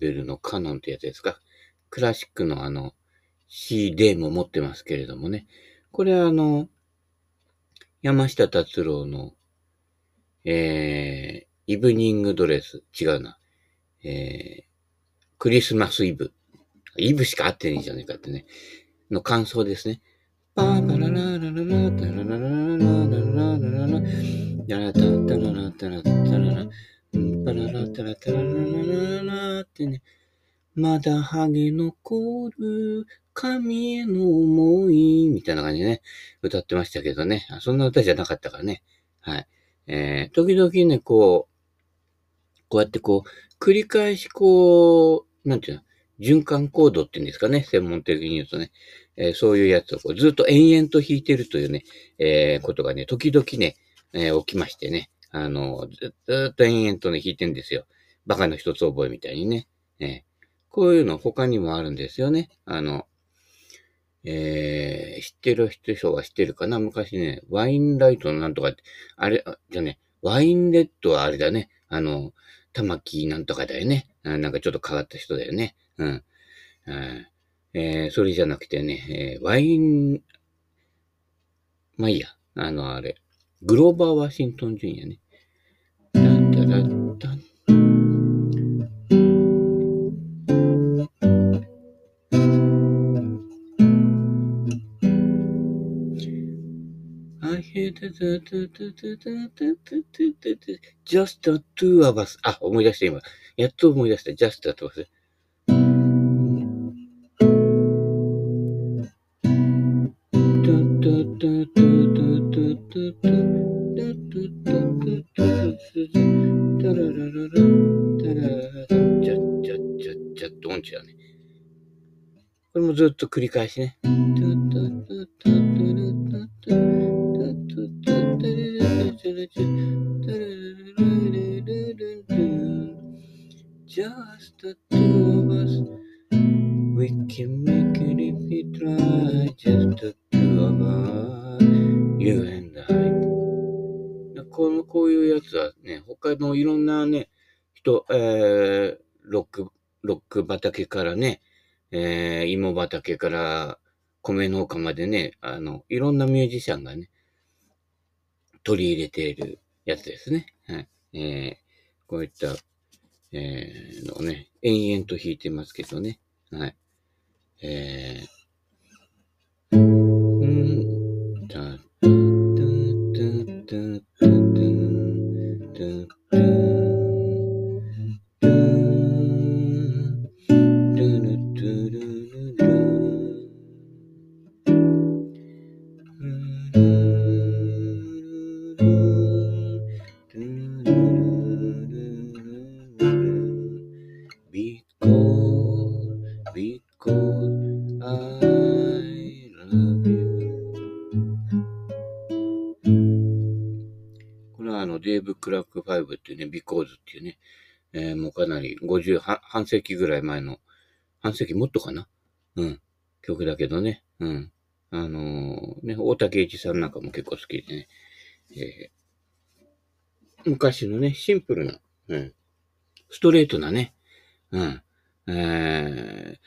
ベルのカノンってやつですか？クラシックのあの、CD も持ってますけれどもね。これはあの、山下達郎の、えー、イブニングドレス。違うな。えー、クリスマスイブ。イブしか合ってねえじゃねえかってね。の感想ですね。パーパラララララタララララララララララヤラタタララタラタララパララタラタラララララってね。まだハゲ残る神への思いみたいな感じでね、歌ってましたけどね。そんな歌じゃなかったからね。はい。えー、時々ね、こう、こうやってこう、繰り返しこう、なんていうの、循環コードっていうんですかね、専門的に言うとね、えー、そういうやつをこうずっと延々と弾いてるというね、えー、ことがね、時々ね、えー、起きましてね、あの、ずっと延々とね、弾いてんですよ。バカの一つ覚えみたいにね。えこういうの他にもあるんですよね。あの、えー、知ってる人は知ってるかな？昔ね、ワインライトのなんとかって、あれ、じゃね、ワインレッドはあれだね。あの、玉木なんとかだよね。なんかちょっと変わった人だよね。うん。えー、それじゃなくてね、えー、ワイン、まあいいや。あの、あれ、グローバー・ワシントン・ジュニアね。だだだ just the two of us. あ、思い出した今。やっと思い出した。just the two of us. ずっと繰り返しね。Just the two of us. We can make it if we try. Just the two of us. You and I. この、こういうやつはね、他のいろんなね、人、えー、ロック、ロック畑からね、畑から米農家までね、あの、いろんなミュージシャンがね、取り入れているやつですね。はい。えー、こういった、えー、のね、延々と弾いてますけどね。はい。えー、なり50、半世紀ぐらい前の、半世紀もっとかな？うん。曲だけどね。うん。あのー、ね、大竹一さんなんかも結構好きでね。えー、昔のね、シンプルな、うん。ストレートなね。うん。え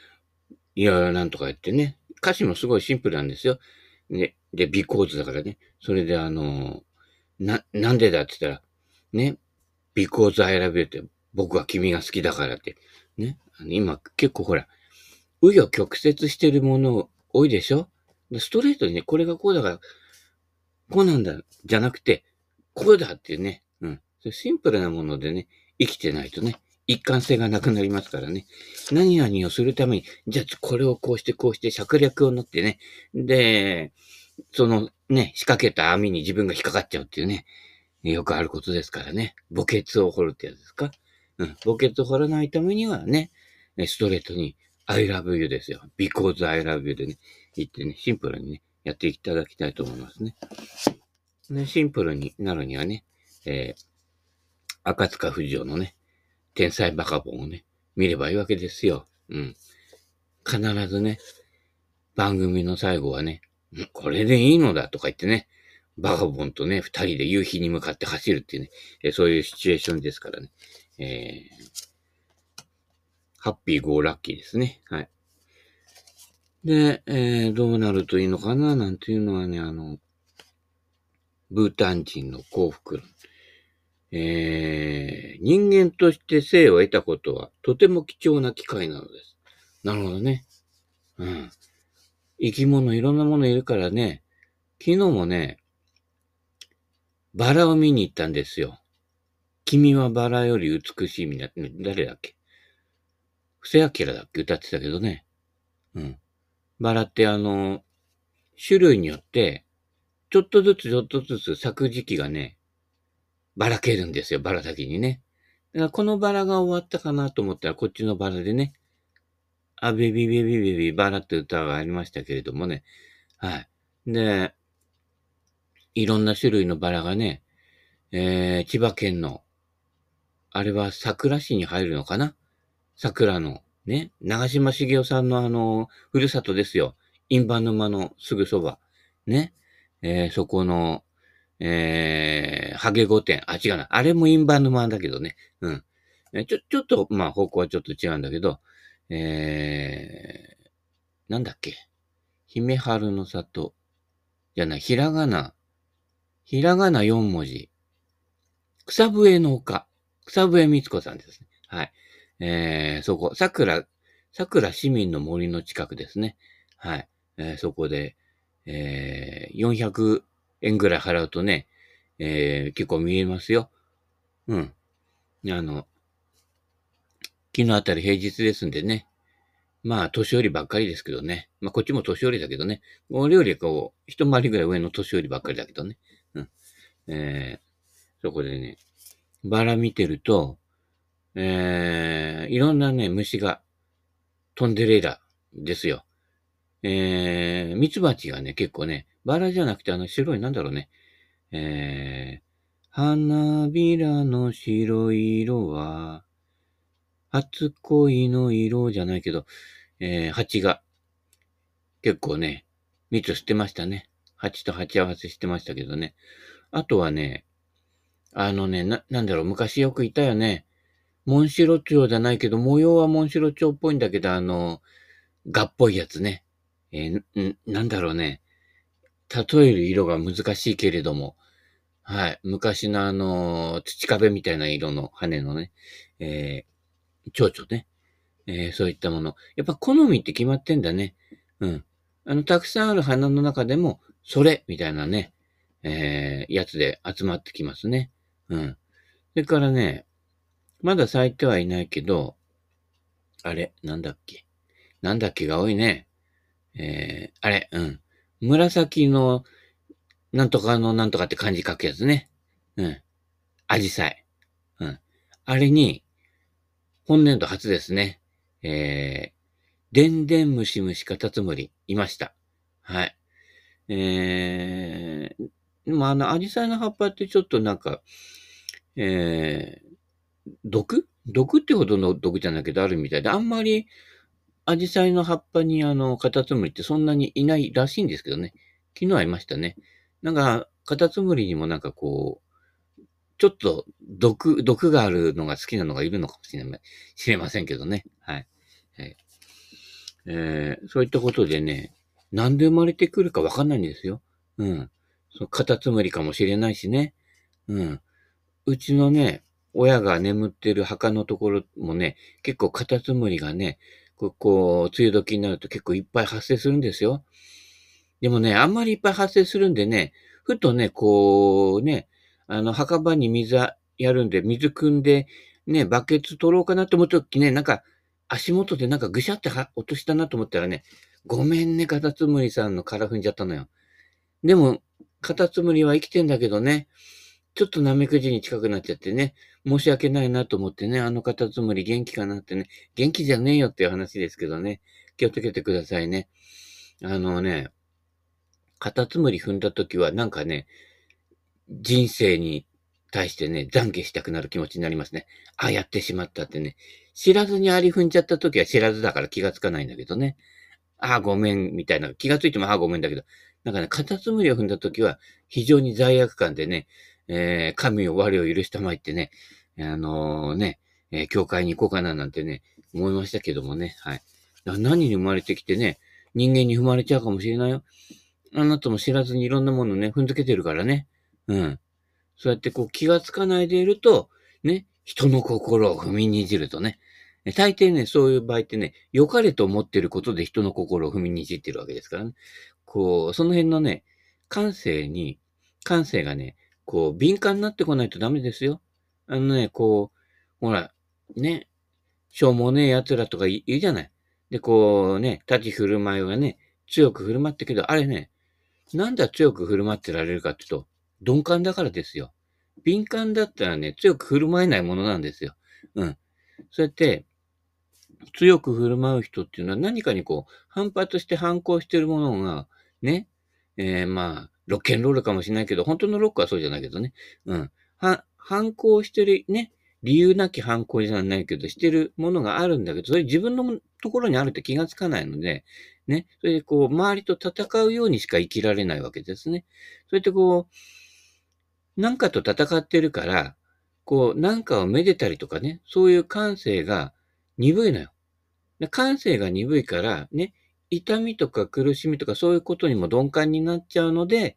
ー、いや、なんとか言ってね。歌詞もすごいシンプルなんですよ。で、で、ビコーズだからね。それであのー、な、なんでだって言ったら、ね、because I love you って、僕は君が好きだからって。ね？今、結構ほら、紆余曲折してるもの多いでしょ？ストレートにね、これがこうだから、こうなんだ、じゃなくて、こうだっていうね。うん。シンプルなものでね、生きてないとね、一貫性がなくなりますからね。何々をするために、じゃあこれをこうしてこうして策略を乗ってね。で、そのね、仕掛けた網に自分が引っかかっちゃうっていうね。よくあることですからね。墓穴を掘るってやつですか？うん。墓穴を掘らないためにはね、ストレートに I love you ですよ。because I love you でね、言ってね、シンプルにね、やっていただきたいと思いますね。ねシンプルになるにはね、えー、赤塚不二夫のね、天才バカボンをね、見ればいいわけですよ。うん。必ずね、番組の最後はね、これでいいのだとか言ってね、バガボンとね、二人で夕日に向かって走るっていうね、えそういうシチュエーションですからね。えハッピーゴーラッキーですね。はい。で、えー、どうなるといいのかな？なんていうのはね、あの、ブータン人の幸福。えー、人間として生を得たことはとても貴重な機会なのです。なるほどね。うん。生き物いろんなものいるからね、昨日もね、バラを見に行ったんですよ。君はバラより美しいみたいな、誰だっけ？布施明だっけ？歌ってたけどね。うん。バラってあの、種類によって、ちょっとずつちょっとずつ咲く時期がね、ばらけるんですよ、バラ先にね。だからこのバラが終わったかなと思ったら、こっちのバラでね、あ、ベビーベビビバラって歌がありましたけれどもね。はい。で、いろんな種類のバラがね、えー、千葉県の、あれは桜市に入るのかな？桜の、ね、長島茂雄さんのあの、ふるさとですよ。印旛沼のすぐそば。ね。えー、そこの、えー、ハゲ御殿。あ、違うな。あれもインバ沼だけどね。うん。ちょ、ちょっと、まあ、方向はちょっと違うんだけど、えー、なんだっけ？姫春の里。じゃない、ひらがな。ひらがな4文字。草笛の丘。草笛光子さんですね。はい。えー、そこ、桜、桜市民の森の近くですね。はい。えー、そこで、えー、400円ぐらい払うとね、えー、結構見えますよ。うん。あの、昨日あたり平日ですんでね。まあ、年寄りばっかりですけどね。まあ、こっちも年寄りだけどね。俺よりこう、一回りぐらい上の年寄りばっかりだけどね。うん。えー、そこでね、バラ見てると、えー、いろんなね、虫が飛んでる枝ですよ。えー、ミツバチがね、結構ね、バラじゃなくてあの白いなんだろうね。えー、花びらの白い色は、初恋の色じゃないけど、えー、蜂が結構ね、蜜吸ってましたね。蜂と鉢合わせしてましたけどね。あとはね、あのね、な、なんだろう、昔よくいたよね。モンシロチョウじゃないけど、模様はモンシロチョウっぽいんだけど、あの、ガっぽいやつね。えー、なんだろうね。例える色が難しいけれども、はい。昔のあの、土壁みたいな色の羽のね、えー、蝶々ね。えー、そういったもの。やっぱ好みって決まってんだね。うん。あの、たくさんある花の中でも、それみたいなね、えー、やつで集まってきますね。うん。それからね、まだ咲いてはいないけど、あれ、なんだっけ？なんだっけが多いね。えー、あれ、うん。紫の、なんとかのなんとかって漢字書くやつね。うん。アジサイ。うん。あれに、本年度初ですね。えー、でんでんむしむしカタツムリ、いました。はい。えー、でもあの、アジサイの葉っぱってちょっとなんか、えー、毒？毒ってほどの毒じゃないけどあるみたいで、あんまりアジサイの葉っぱにあの、カタツムリってそんなにいないらしいんですけどね。昨日はいましたね。なんか、カタツムリにもなんかこう、ちょっと毒、毒があるのが好きなのがいるのかもしれま知れませんけどね。はい。はい、えー、そういったことでね、なんで生まれてくるかわかんないんですよ。うん。そのカタツムリかもしれないしね。うん。うちのね、親が眠ってる墓のところもね、結構カタツムリがね、こう、こう梅雨時になると結構いっぱい発生するんですよ。でもね、あんまりいっぱい発生するんでね、ふとね、こうね、あの、墓場に水やるんで、水汲んで、ね、バケツ取ろうかなと思った時ね、なんか、足元でなんかぐしゃって落としたなと思ったらね、ごめんね、カタツムリさんの殻踏んじゃったのよ。でも、カタツムリは生きてんだけどね、ちょっとナメクジに近くなっちゃってね、申し訳ないなと思ってね、あのカタツムリ元気かなってね、元気じゃねえよっていう話ですけどね、気をつけてくださいね。あのね、カタツムリ踏んだ時はなんかね、人生に対してね、懺悔したくなる気持ちになりますね。ああ、やってしまったってね。知らずにアリ踏んじゃった時は知らずだから気がつかないんだけどね。ああ、ごめん、みたいな。気がついてもあ、あ、ごめんだけど。なんかね、カタツムリを踏んだ時は非常に罪悪感でね、えー、神を我を許したまいってね、あのー、ね、えー、教会に行こうかななんてね、思いましたけどもね。はい。何に生まれてきてね、人間に踏まれちゃうかもしれないよ。あなたも知らずにいろんなものね、踏んづけてるからね。うん。そうやってこう気がつかないでいると、ね、人の心を踏みにじるとね。大抵ね、そういう場合ってね、良かれと思ってることで人の心を踏みにじってるわけですからね。こう、その辺のね、感性に、感性がね、こう、敏感になってこないとダメですよ。あのね、こう、ほら、ね、しょうもねえ奴らとか言うじゃない。で、こうね、立ち振る舞いがね、強く振る舞ってけど、あれね、なんだ強く振る舞ってられるかっていうと、鈍感だからですよ。敏感だったらね、強く振る舞えないものなんですよ。うん。そうやって、強く振る舞う人っていうのは何かにこう、反発して反抗してるものが、ね、えー、まあ、ロッケンロールかもしれないけど、本当のロックはそうじゃないけどね。うん。は、反抗してる、ね、理由なき反抗じゃないけど、してるものがあるんだけど、それ自分のところにあるって気がつかないので、ね、それでこう、周りと戦うようにしか生きられないわけですね。それってこう、なんかと戦ってるから、こう、なんかをめでたりとかね、そういう感性が鈍いのよ。感性が鈍いから、ね、痛みとか苦しみとかそういうことにも鈍感になっちゃうので、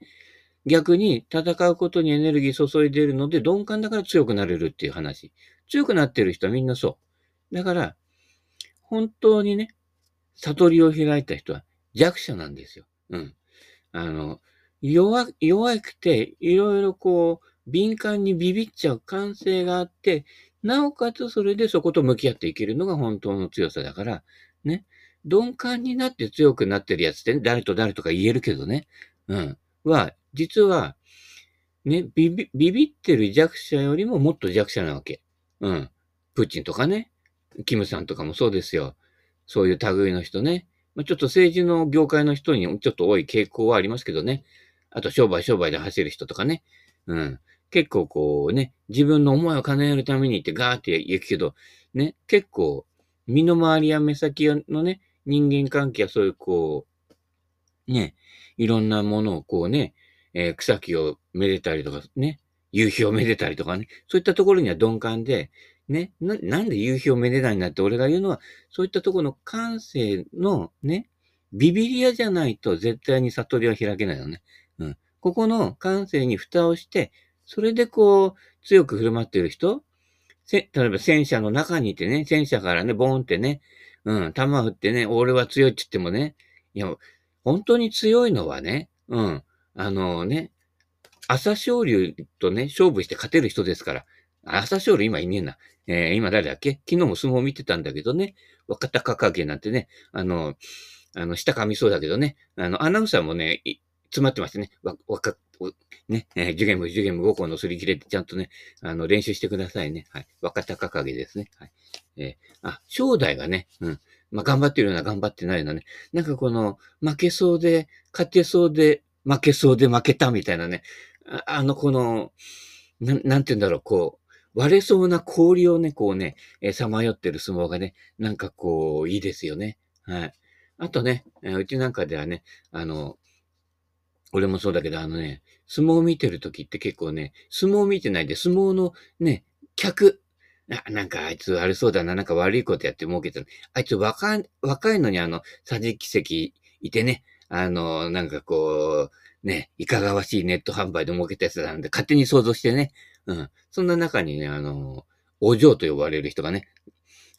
逆に戦うことにエネルギー注いでるので鈍感だから強くなれるっていう話。強くなってる人はみんなそう。だから、本当にね、悟りを開いた人は弱者なんですよ。うん。あの、弱、弱くて、いろいろこう、敏感にビビっちゃう感性があって、なおかつそれでそこと向き合っていけるのが本当の強さだから、ね。鈍感になって強くなってるやつって、ね、誰と誰とか言えるけどね。うん。は、実は、ね、ビビ、ビビってる弱者よりももっと弱者なわけ。うん。プーチンとかね。キムさんとかもそうですよ。そういう類の人ね。まあ、ちょっと政治の業界の人にちょっと多い傾向はありますけどね。あと商売商売で走る人とかね。うん。結構こうね、自分の思いを叶えるためにってガーって言うけど、ね、結構身の回りや目先のね、人間関係やそういうこう、ね、いろんなものをこうね、えー、草木をめでたりとかね、夕日をめでたりとかね、そういったところには鈍感で、ね、な、なんで夕日をめでないんだって俺が言うのは、そういったところの感性のね、ビビリアじゃないと絶対に悟りは開けないのね。うん。ここの感性に蓋をして、それでこう、強く振る舞っている人せ、例えば戦車の中にいてね、戦車からね、ボーンってね、うん、弾振ってね、俺は強いって言ってもね、いや、本当に強いのはね、うん、あのね、朝青龍とね、勝負して勝てる人ですから。朝青龍今いねえな。えー、今誰だっけ？昨日も相撲見てたんだけどね、若隆景なんてね、あの、あの、下噛みそうだけどね、あの、アナウンサーもね、詰まってましてね、わ、わか、ね、えー、受験部、受験部5個のすり切れてちゃんとね、あの、練習してくださいね。はい。若隆景ですね。はい。えー、あ、正代がね、うん。まあ、頑張ってるような、頑張ってないようなね。なんかこの、負けそうで、勝てそうで、負けそうで負けたみたいなね。ああの、この、ななんて言うんだろう、こう、割れそうな氷をね、こうね、えさまよってる相撲がね、なんかこう、いいですよね。はい。あとね、えうちなんかではね、あの、俺もそうだけど、あのね、相撲を見てるときって結構ね、相撲見てないで、相撲のね、客、な、なんかあいつ悪そうだな、なんか悪いことやって儲けてる。あいつ若い、若いのにあの、桟敷席いてね、あの、なんかこう、ね、いかがわしいネット販売で儲けたやつなんで、勝手に想像してね、うん。そんな中にね、あの、お嬢と呼ばれる人がね、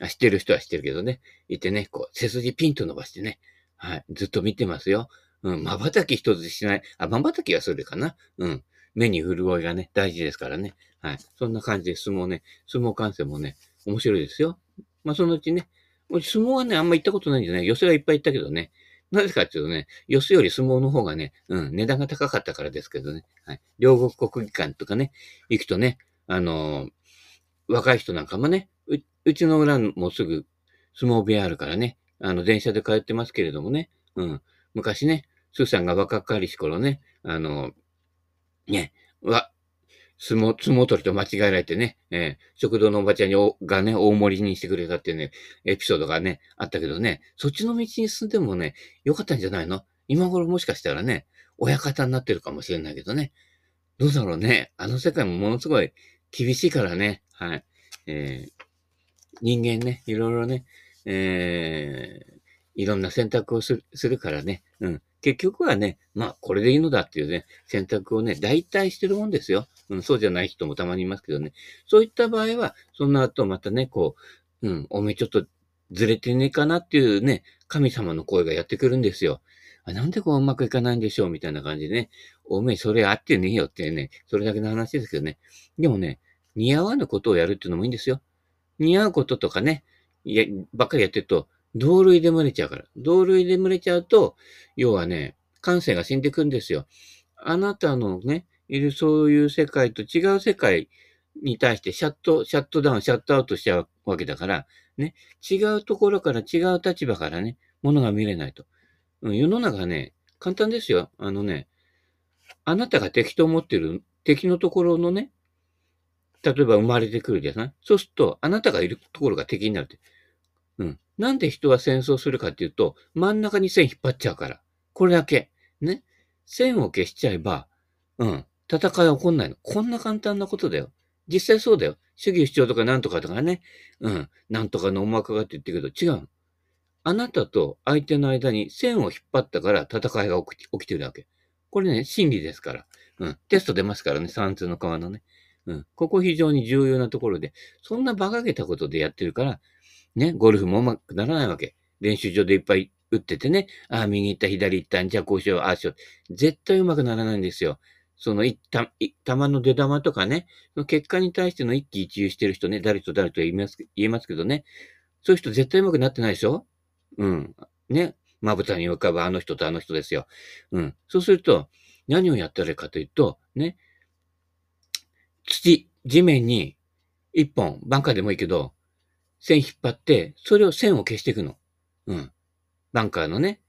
知ってる人は知ってるけどね、いてね、こう、背筋ピンと伸ばしてね、はい、ずっと見てますよ。うん、瞬き一つしない。あ、瞬きはそれかな。うん。目に潤いがね、大事ですからね。はい。そんな感じで相撲ね、相撲観戦もね、面白いですよ。まあ、そのうちね、相撲はね、あんま行ったことないんでね、寄せはいっぱい行ったけどね、なぜかっていうとね、寄せより相撲の方がね、うん、値段が高かったからですけどね。はい。両国国技館とかね、行くとね、あのー、若い人なんかもね、う、うちの裏もすぐ相撲部屋あるからね、あの、電車で通ってますけれどもね、うん。昔ね、スーさんが若かりし頃ね、あの、ね、わ、相撲、相撲取りと間違えられてね、えー、食堂のおばちゃんにおがね、大盛りにしてくれたっていうね、エピソードがね、あったけどね、そっちの道に進んでもね、よかったんじゃないの？今頃もしかしたらね、親方になってるかもしれないけどね。どうだろうね？あの世界もものすごい厳しいからね。はい。えー、人間ね、いろいろね、えー、いろんな選択をするするからね。うん。結局はね、まあ、これでいいのだっていうね、選択をね、大体してるもんですよ。うん、そうじゃない人もたまにいますけどね。そういった場合は、その後またね、こう、うん、おめちょっとずれてねえかなっていうね、神様の声がやってくるんですよ。あなんでこううまくいかないんでしょうみたいな感じでね。おめえそれあってねえよってね、それだけの話ですけどね。でもね、似合わぬことをやるっていうのもいいんですよ。似合うこととかね、や、ばっかりやってると、同類で群れちゃうから。同類で群れちゃうと、要はね、感性が死んでいくんですよ。あなたのね、いるそういう世界と違う世界に対してシャット、シャットダウン、シャットアウトしちゃうわけだから、ね、違うところから違う立場からね、ものが見れないと。うん、世の中ね、簡単ですよ。あのね、あなたが敵と思ってる敵のところのね、例えば生まれてくるじゃない？そうすると、あなたがいるところが敵になるって。うん。なんで人は戦争するかっていうと、真ん中に線引っ張っちゃうから。これだけ。ね。線を消しちゃえば、うん。戦いは起こんないの。こんな簡単なことだよ。実際そうだよ。主義主張とかなんとかとかね。うん。なんとかの思惑がって言ってるけど、違うの。あなたと相手の間に線を引っ張ったから戦いが起き起きてるわけ。これね、真理ですから。うん。テスト出ますからね、三通の川のね。うん。ここ非常に重要なところで、そんな馬鹿げたことでやってるから、ね、ゴルフもうまくならないわけ。練習場でいっぱい打っててね、ああ、右行った、左行った、じゃあこうしよう、ああしよう。絶対うまくならないんですよ。その、いた、球の出玉とかね、その結果に対しての一喜一憂してる人ね、誰と誰と言います、言えますけどね、そういう人絶対うまくなってないでしょうん。ね。まぶたに浮かぶあの人とあの人ですよ。うん。そうすると、何をやったらいいかというと、ね。土、地面に一本、バンカーでもいいけど、線引っ張って、それを線を消していくの。うん。バンカーのね、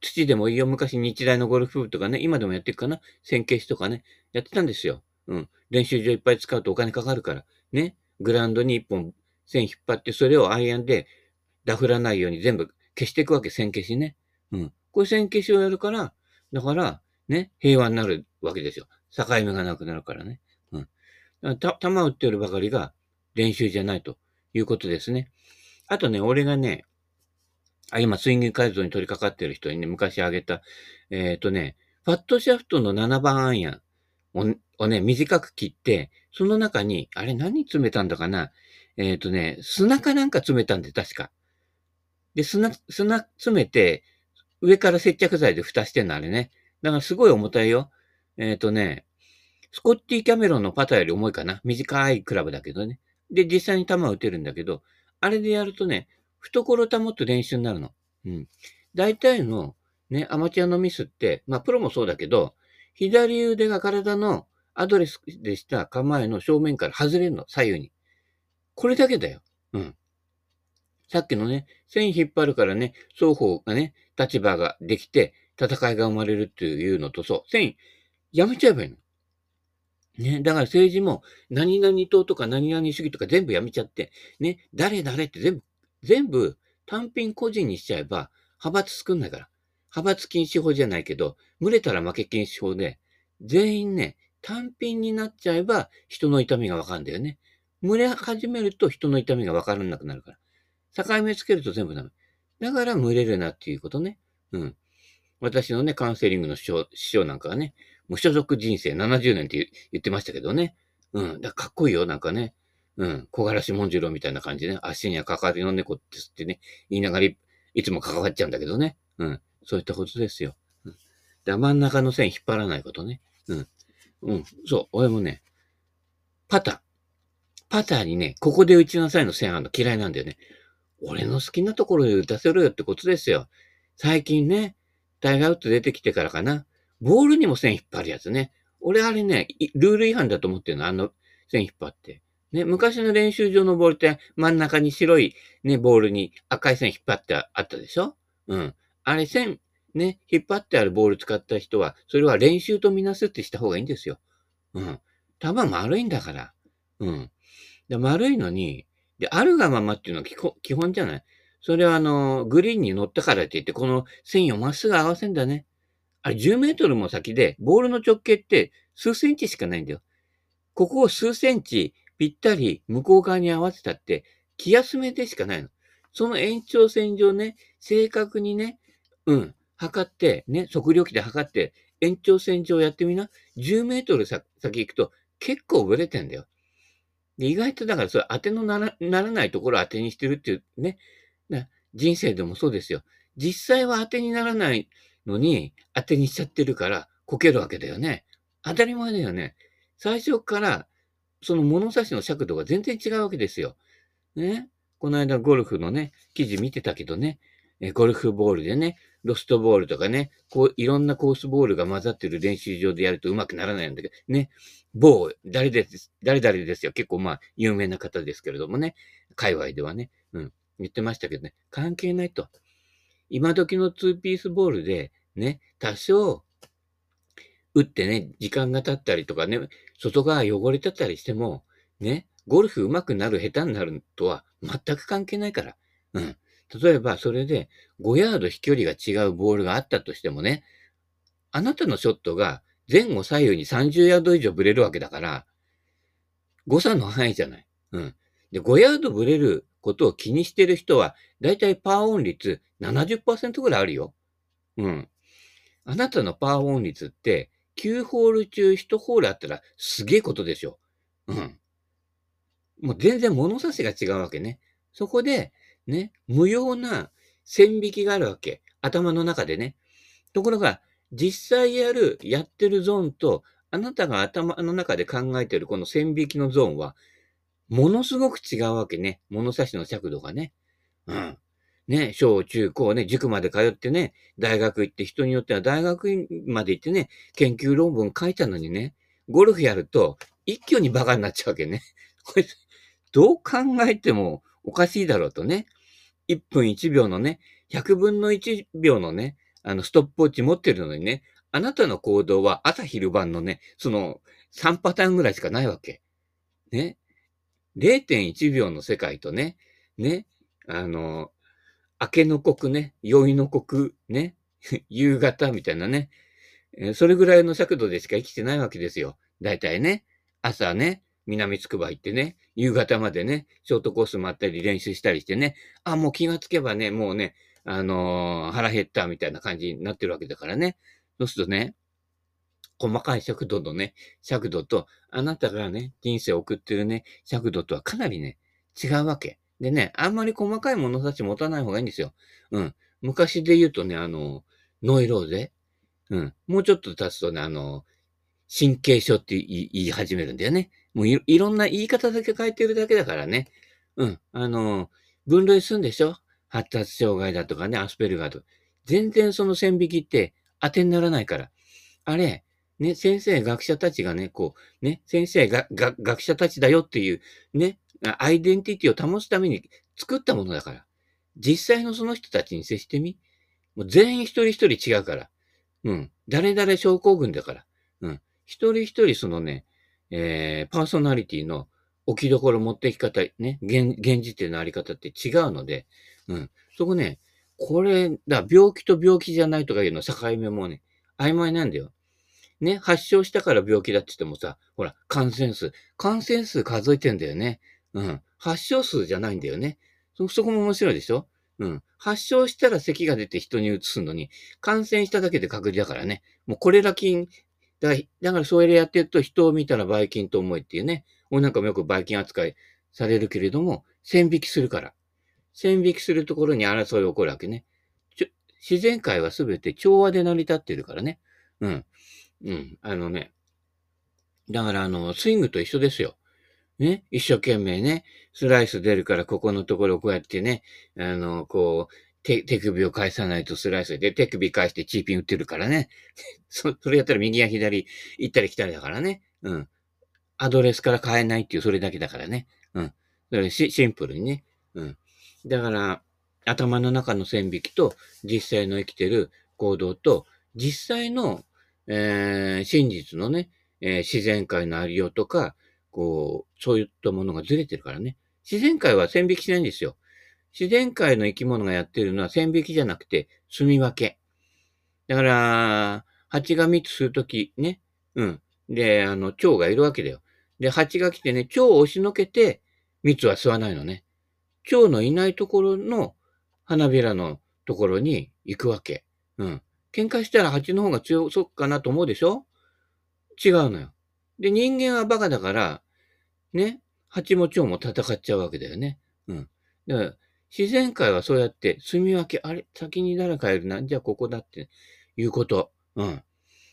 土でもいいよ。昔日大のゴルフ部とかね、今でもやっていくかな線消しとかね、やってたんですよ。うん。練習場いっぱい使うとお金かかるから。ね。グラウンドに一本線引っ張って、それをアイアンでダフらないように全部消していくわけ、線消しね。うん。こういう線消しをやるから、だから、ね、平和になるわけですよ。境目がなくなるからね。うん。た、球打ってるばかりが練習じゃないということですね。あとね、俺がね、あ、今、スイング改造に取り掛かってる人にね、昔あげた、えっ、ー、とね、ファットシャフトの7番アイアンををね、短く切って、その中に、あれ何詰めたんだかな？えっ、ー、とね、砂かなんか詰めたんで、確か。で、砂、砂詰めて、上から接着剤で蓋してんの、あれね。だからすごい重たいよ。えっ、ー、とね、スコッティ・キャメロンのパターより重いかな。短いクラブだけどね。で、実際に球を打てるんだけど、あれでやるとね、懐保って練習になるの。うん。大体のね、アマチュアのミスって、まあプロもそうだけど、左腕が体のアドレスでした構えの正面から外れるの、左右に。これだけだよ。うん。さっきのね、線引っ張るからね、双方がね、立場ができて、戦いが生まれるっていうのと、そう、線、やめちゃえばいいの。ね、だから政治も、何々党とか何々主義とか全部やめちゃって、ね、誰誰って全部、全部単品個人にしちゃえば、派閥作んないから。派閥禁止法じゃないけど、群れたら負け禁止法で、全員ね、単品になっちゃえば、人の痛みがわかるんだよね。群れ始めると人の痛みがわからなくなるから。境目つけると全部ダメ。だから群れるなっていうことね。うん。私のね、カウンセリングの師匠師匠なんかはね、無所属人生70年って言ってましたけどね。うん。だかかっこいいよ、なんかね。うん。小柄しもんじろうみたいな感じね。足にはかかりの猫ですってね、言いながらいつも関わっちゃうんだけどね。うん。そういったことですよ。うん。で、真ん中の線引っ張らないことね。うん。うん。そう。俺もね、パター。パターにね、ここで打ちなさいの線あるの嫌いなんだよね。俺の好きなところで打たせろよってことですよ。最近ね、タイガーウッド出てきてからかな。ボールにも線引っ張るやつね。俺あれね、ルール違反だと思ってるの。あの線引っ張って。ね、昔の練習場のボールって真ん中に白いね、ボールに赤い線引っ張ってあったでしょ？うん。あれ線、ね、引っ張ってあるボール使った人は、それは練習とみなすってした方がいいんですよ。うん。球丸いんだから。うん。で丸いのに、で、あるがままっていうのは基本じゃない？それはあの、グリーンに乗ったからって言って、この線をまっすぐ合わせんだね。あれ10メートルも先で、ボールの直径って数センチしかないんだよ。ここを数センチぴったり向こう側に合わせたって、気休めでしかないの。その延長線上ね、正確にね、うん、測って、ね、測量器で測って、延長線上やってみな。10メートル先行くと結構ブレてんだよ。で意外とだからそれ当てのならならないところを当てにしてるっていうね。人生でもそうですよ。実際は当てにならないのに当てにしちゃってるからこけるわけだよね。当たり前だよね。最初からその物差しの尺度が全然違うわけですよ。ね。この間ゴルフのね、記事見てたけどね、えゴルフボールでね、ロストボールとかね、こう、いろんなコースボールが混ざってる練習場でやるとうまくならないんだけど、ね、某、誰です、誰々ですよ。結構まあ、有名な方ですけれどもね、界隈ではね、うん、言ってましたけどね、関係ないと。今時の2ピースボールで、ね、多少、打ってね、時間が経ったりとかね、外側汚れてたりしても、ね、ゴルフ上手くなる下手になるとは全く関係ないから。うん。例えば、それで5ヤード飛距離が違うボールがあったとしてもね、あなたのショットが前後左右に30ヤード以上ブレるわけだから、誤差の範囲じゃない。うん。で、5ヤードブレることを気にしてる人は、だいたいパーオン率70%ぐらいあるよ。うん。あなたのパーオン率って、9ホール中1ホールあったらすげえことでしょ。うん。もう全然物差しが違うわけね。そこで、ね、無用な線引きがあるわけ。頭の中でね。ところが、実際やる、やってるゾーンと、あなたが頭の中で考えてるこの線引きのゾーンは、ものすごく違うわけね。物差しの尺度がね。うん。ね、小中高ね、塾まで通ってね、大学行って人によっては大学まで行ってね、研究論文書いたのにね、ゴルフやると一挙にバカになっちゃうわけね。これ、どう考えてもおかしいだろうとね。1分1秒のね、100分の1秒のね、あの、ストップウォッチ持ってるのにね、あなたの行動は朝昼晩のね、その3パターンぐらいしかないわけ。ね。0.1秒の世界とね、ね、あの、明けの刻ね、宵の刻ね、夕方みたいなね、それぐらいの尺度でしか生きてないわけですよ。大体ね、朝ね、南つくば行ってね、夕方までね、ショートコース回ったり練習したりしてね、あ、もう気がつけばね、もうね、あのー、腹減ったみたいな感じになってるわけだからね。そうするとね、細かい尺度のね、尺度と、あなたがね、人生を送ってるね、尺度とはかなりね、違うわけ。でね、あんまり細かい物差し持たない方がいいんですよ。うん。昔で言うとね、あの、ノイローゼ？うん。もうちょっと経つとね、あの、神経症って言い始めるんだよね。もういろんな言い方だけ変えてるだけだからね。うん。あの、分類するんでしょ？発達障害だとかね、アスペルガーとか。全然その線引きって当てにならないから。あれ、ね、先生、学者たちがね、こう、ね、先生が、が、学者たちだよっていう、ね、アイデンティティを保つために作ったものだから。実際のその人たちに接してみ。もう全員一人一人違うから。うん。誰々症候群だから。うん。一人一人そのね、えー、パーソナリティの置きどころ持っていき方、ね、現、現時点のあり方って違うので、うん。そこね、これ、だ、病気と病気じゃないとかいうの境目もね、曖昧なんだよ。ね、発症したから病気だって言ってもさ、ほら、感染数、感染数数えてんだよね。うん。発症数じゃないんだよね。そ、そこも面白いでしょ？うん。発症したら咳が出て人に移すのに、感染しただけで隔離だからね。もうこれら菌、だだからそれやってると人を見たらばい菌と思えっていうね。俺なんかもよくばい菌扱いされるけれども、線引きするから。線引きするところに争い起こるわけね。自然界はすべて調和で成り立ってるからね。うん。うん。あのね。だからあの、スイングと一緒ですよ。ね、一生懸命ね、スライス出るからここのところこうやってね、あの、こう、手、手首を返さないとスライスで、手首返してチーピン打ってるからね。そ、それやったら右や左行ったり来たりだからね。うん。アドレスから変えないっていう、それだけだからね。うん。だからシンプルにね。うん。だから、頭の中の線引きと、実際の生きてる行動と、実際の、えー、真実のね、えー、自然界のありようとか、こう、そういったものがずれてるからね。自然界は線引きしないんですよ。自然界の生き物がやってるのは線引きじゃなくて、住み分け。だから、蜂が蜜するときね、うん。で、あの、蝶がいるわけだよ。で、蜂が来てね、蝶を押しのけて、蜜は吸わないのね。蝶のいないところの花びらのところに行くわけ。うん。喧嘩したら蜂の方が強そうかなと思うでしょ？違うのよ。で、人間はバカだから、ね、蜂も蝶も戦っちゃうわけだよね。うん。だから、自然界はそうやって住み分け、あれ、先に誰かいるな、じゃあここだっていうこと。うん。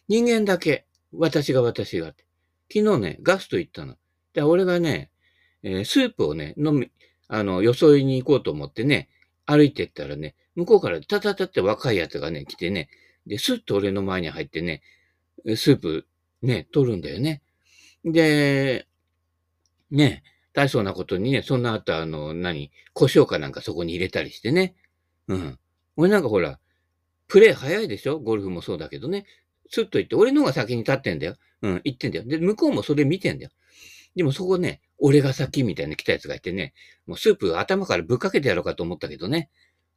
人間だけ、私が私がって。昨日ね、ガスト行ったの。で、俺がね、えー、スープをね、飲み、あの、よそいに行こうと思ってね、歩いてったらね、向こうからタタタって若いやつがね、来てね、で、スッと俺の前に入ってね、スープね、取るんだよね。で、ね、大層なことにね、そんな後あの、何、胡椒かなんかそこに入れたりしてね。うん。俺なんかほら、プレイ早いでしょ？ゴルフもそうだけどね。スッと行って、俺の方が先に立ってんだよ。うん、行ってんだよ。で、向こうもそれ見てんだよ。でもそこね、俺が先みたいに来たやつがいてね、もうスープ頭からぶっかけてやろうかと思ったけどね。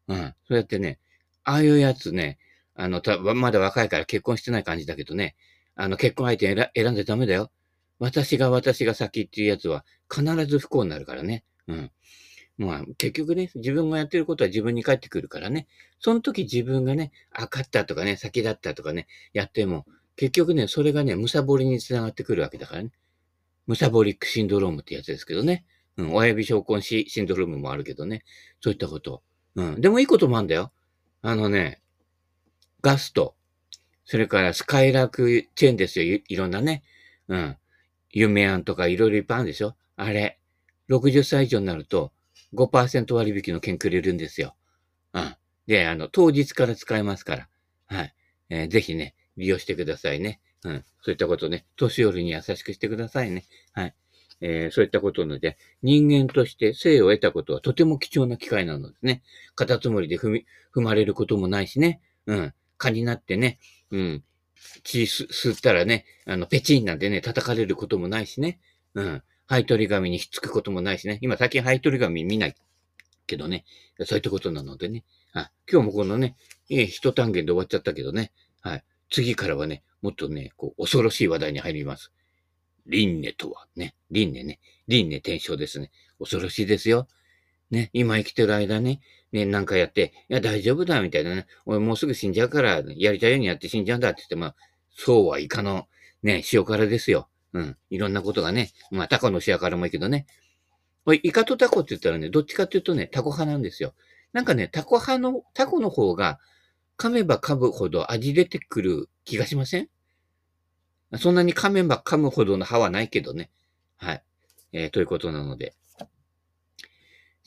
うん。そうやってね、ああいうやつね、あの、た、まだ若いから結婚してない感じだけどね、あの、結婚相手選んでダメだよ。私が私が先っていうやつは必ず不幸になるからね。うん。まあ、結局ね、自分がやってることは自分に返ってくるからね。その時自分がね、あ、勝ったとかね、先だったとかね、やっても、結局ね、それがね、むさぼりにつながってくるわけだからね。ムサボリックシンドロームってやつですけどね。うん、親指症根シシンドロームもあるけどね。そういったこと。うん。でもいいこともあるんだよ。あのね、ガスト。それからスカイラークチェーンですよ。いろんなね。うん。夢案とかいろいろいっぱいあるんでしょ？あれ。60歳以上になると5%割引の券くれるんですよ。うん。で、あの、当日から使えますから。はい。えー、ぜひね、利用してくださいね。うん。そういったことね、年寄りに優しくしてくださいね。はい。えー、そういったことので、人間として生を得たことはとても貴重な機会なのですね。カタツムリで踏み、踏まれることもないしね。うん。蚊になってね。うん。血吸ったらね、あの、ペチンなんてね、叩かれることもないしね。うん。ハイトリ紙にひっつくこともないしね。今最近ハイトリ紙見ないけどね。そういったことなのでね。あ、今日もこのね、ええ、一単元で終わっちゃったけどね。はい。次からはね、もっとね、こう、恐ろしい話題に入ります。輪廻とはね、輪廻ね、輪廻転生ですね。恐ろしいですよ。ね、今生きてる間ね、ね、なんかやって、いや、大丈夫だ、みたいなね。俺もうすぐ死んじゃうから、やりたいようにやって死んじゃうんだって言っても、そうはいかの、ね、塩辛ですよ。うん。いろんなことがね。まあ、タコの塩辛もいいけどね。これ、イカとタコって言ったらね、どっちかっていうとね、タコ派なんですよ。なんかね、タコ派の、タコの方が、噛めば噛むほど味出てくる気がしません？そんなに噛めば噛むほどの歯はないけどね。はい。えー、ということなので。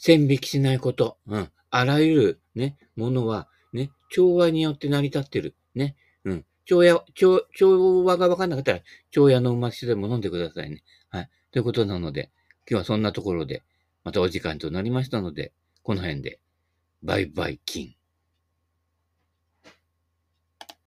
線引きしないこと。うん。あらゆるね、ものは、ね、調和によって成り立ってる。ね。うん。調和、調、調和がわかんなかったら、調和のうましでも飲んでくださいね。はい。ということなので、今日はそんなところで、またお時間となりましたので、この辺で、バイバイキン。